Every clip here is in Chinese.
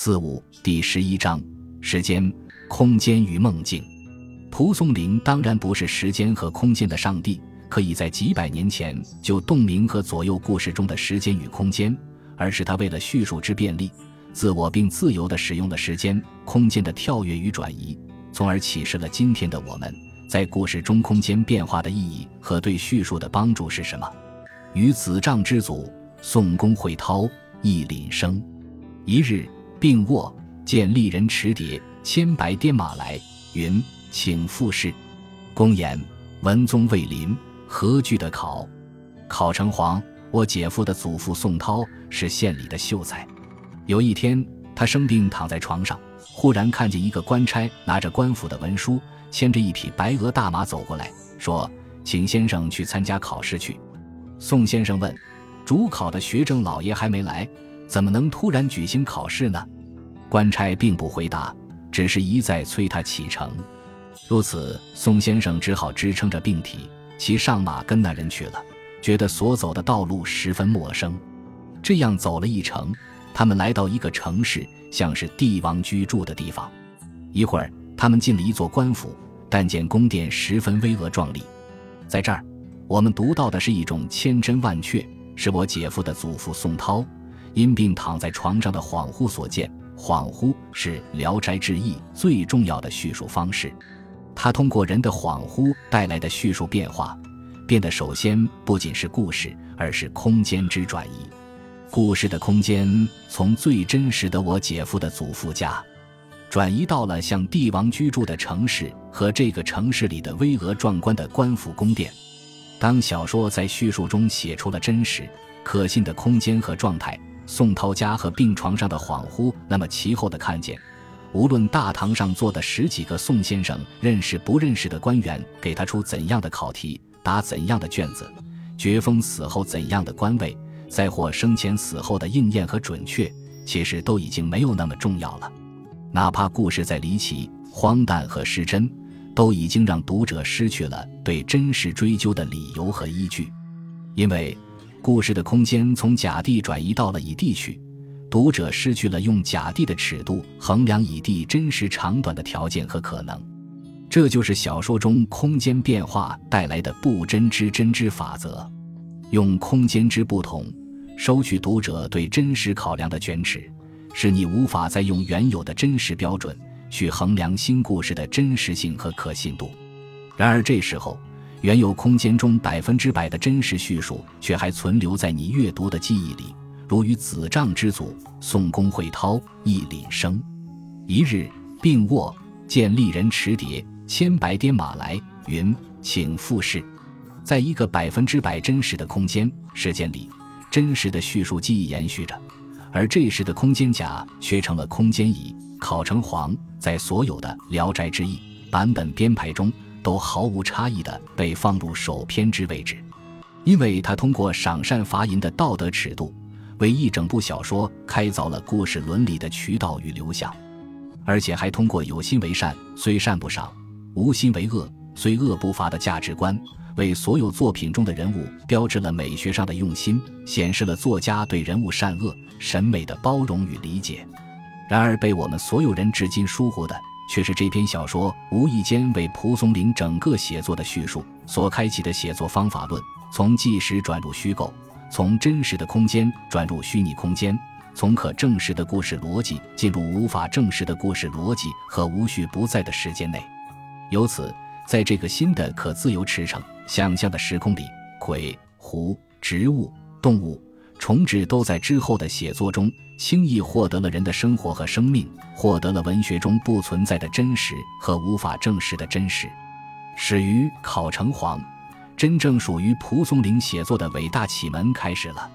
四五第十一章：时间、空间与梦境。蒲松龄当然不是时间和空间的上帝，可以在几百年前就洞明和左右故事中的时间与空间，而是他为了叙述之便利，自我并自由地使用了时间、空间的跳跃与转移，从而启示了今天的我们，在故事中空间变化的意义和对叙述的帮助是什么。与子帐之祖宋公会涛亦领生，一日病卧，见丽人持蝶千白颠马来，云。请复试。公言文宗未临，何惧得考？考成皇。我姐夫的祖父宋涛是县里的秀才。有一天，他生病躺在床上，忽然看见一个官差拿着官府的文书，牵着一匹白额大马走过来，说：“请先生去参加考试去。”宋先生问：“主考的学政老爷还没来，怎么能突然举行考试呢？”官差并不回答，只是一再催他启程。如此，宋先生只好支撑着病体，骑上马跟那人去了。觉得所走的道路十分陌生，这样走了一程，他们来到一个城市，像是帝王居住的地方。一会儿，他们进了一座官府，但见宫殿十分巍峨壮丽。在这儿，我们读到的是一种千真万确，是我姐夫的祖父宋涛因病躺在床上的恍惚所见。恍惚是《聊斋志异》最重要的叙述方式。它通过人的恍惚带来的叙述变化，变得首先不仅是故事，而是空间之转移。故事的空间从最真实的我姐夫的祖父家，转移到了像帝王居住的城市和这个城市里的巍峨壮观的官府宫殿。当小说在叙述中写出了真实、可信的空间和状态，宋涛家和病床上的恍惚，那么其后的看见。无论大堂上坐的十几个宋先生认识不认识的官员给他出怎样的考题，答怎样的卷子，绝封死后怎样的官位，再或生前死后的应验和准确，其实都已经没有那么重要了。哪怕故事再离奇、荒诞和失真，都已经让读者失去了对真实追究的理由和依据，因为故事的空间从甲地转移到了乙地去。读者失去了用甲地的尺度衡量乙地真实长短的条件和可能，这就是小说中空间变化带来的不真之真之法则。用空间之不同收取读者对真实考量的卷尺，使你无法再用原有的真实标准去衡量新故事的真实性和可信度。然而这时候，原有空间中百分之百的真实叙述却还存留在你阅读的记忆里。如与子帐之祖宋公会涛亦领生，一日病卧，见丽人持蝶千百颠马来，云请复试。在一个百分之百真实的空间时间里，真实的叙述记忆延续着，而这时的空间甲却成了空间乙，考成黄，在所有的《聊斋志异》版本编排中都毫无差异地被放入首篇之位置，因为他通过赏善罚淫的道德尺度。为一整部小说开凿了故事伦理的渠道与流向，而且还通过有心为善，虽善不赏；无心为恶，虽恶不罚的价值观，为所有作品中的人物标志了美学上的用心，显示了作家对人物善恶审美的包容与理解。然而，被我们所有人至今疏忽的，却是这篇小说无意间为蒲松龄整个写作的叙述所开启的写作方法论，从纪实转入虚构。从真实的空间转入虚拟空间，从可证实的故事逻辑进入无法证实的故事逻辑和无序不在的时间内。由此，在这个新的可自由驰骋、想象的时空里，鬼、狐、植物、动物、虫豸都在之后的写作中轻易获得了人的生活和生命，获得了文学中不存在的真实和无法证实的真实。始于考成皇。真正属于蒲松龄写作的伟大启蒙开始了，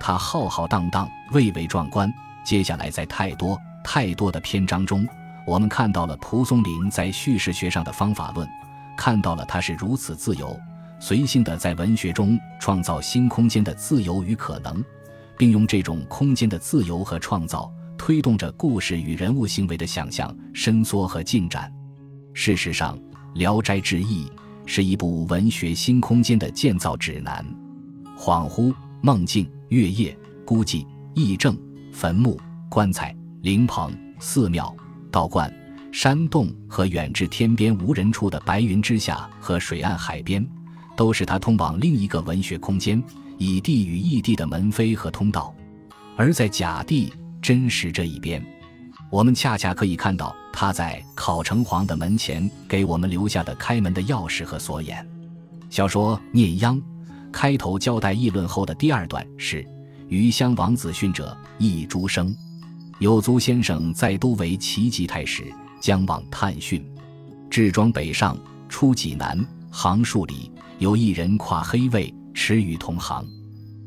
他浩浩荡荡，蔚为壮观。接下来，在太多太多的篇章中，我们看到了蒲松龄在叙事学上的方法论，看到了他是如此自由、随性的在文学中创造新空间的自由与可能，并用这种空间的自由和创造推动着故事与人物行为的想象伸缩和进展。事实上，《聊斋志异》。是一部文学新空间的建造指南。恍惚、梦境、月夜、孤寂、癔症、坟墓、棺材、灵棚、寺庙、道观、山洞和远至天边无人处的白云之下和水岸海边，都是他通往另一个文学空间——以地与异地的门扉和通道。而在假地真实这一边，我们恰恰可以看到他在考城隍的门前给我们留下的开门的钥匙和锁眼。小说《聂央》开头交代议论后的第二段是：“余乡王子训者，亦诸生。有族先生在都为齐吉太史，将往探讯。至庄北上，出济南，行数里，有一人跨黑卫，驰与同行。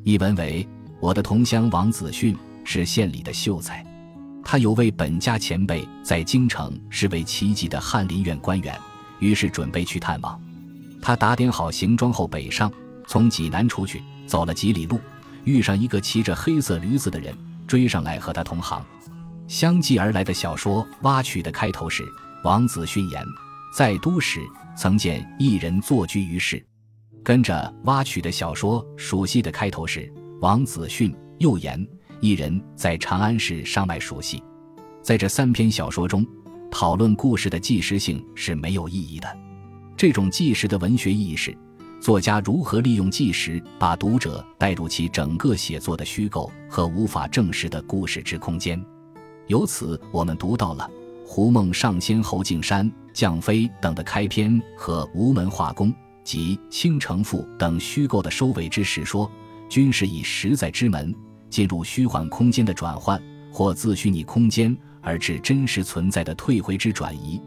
译文为。”我的同乡王子训是县里的秀才，他有位本家前辈在京城是位奇级的翰林院官员，于是准备去探望。他打点好行装后北上，从济南出去，走了几里路，遇上一个骑着黑色驴子的人，追上来和他同行。相继而来的小说挖取的开头是王子训言，在都时曾见一人坐居于市，跟着挖取的小说熟悉的开头是。王子训又言，一人在长安市上卖熟悉。在这三篇小说中，讨论故事的纪实性是没有意义的。这种纪实的文学意义是，作家如何利用纪实，把读者带入其整个写作的虚构和无法证实的故事之空间。由此，我们读到了胡梦上仙、侯敬山、将飞等的开篇和吴门画工及倾城赋等虚构的收尾之时说。均是以实在之门进入虚幻空间的转换，或自虚拟空间而至真实存在的退回之转移，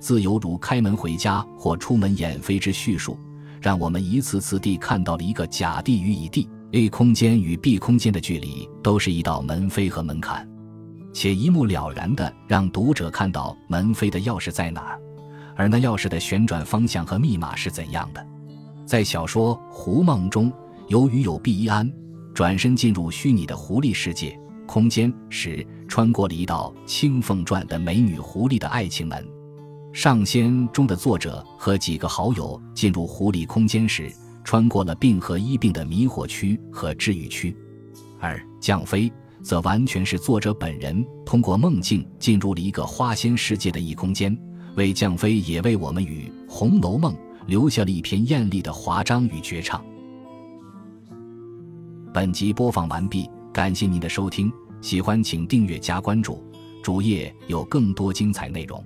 自犹如开门回家或出门演飞之叙述，让我们一次次地看到了一个假地与乙地 A 空间与 B 空间的距离，都是一道门扉和门槛，且一目了然地让读者看到门扉的钥匙在哪儿，而那钥匙的旋转方向和密码是怎样的。在小说《狐梦》中。由于有毕一安转身进入虚拟的狐狸世界空间时，穿过了一道《青凤传》的美女狐狸的爱情门；上仙中的作者和几个好友进入狐狸空间时，穿过了病和医病的迷惑区和治愈区；而降飞则完全是作者本人通过梦境进入了一个花仙世界的异空间，为降飞也为我们与《红楼梦》留下了一篇艳丽的华章与绝唱。本集播放完毕，感谢您的收听，喜欢请订阅加关注，主页有更多精彩内容。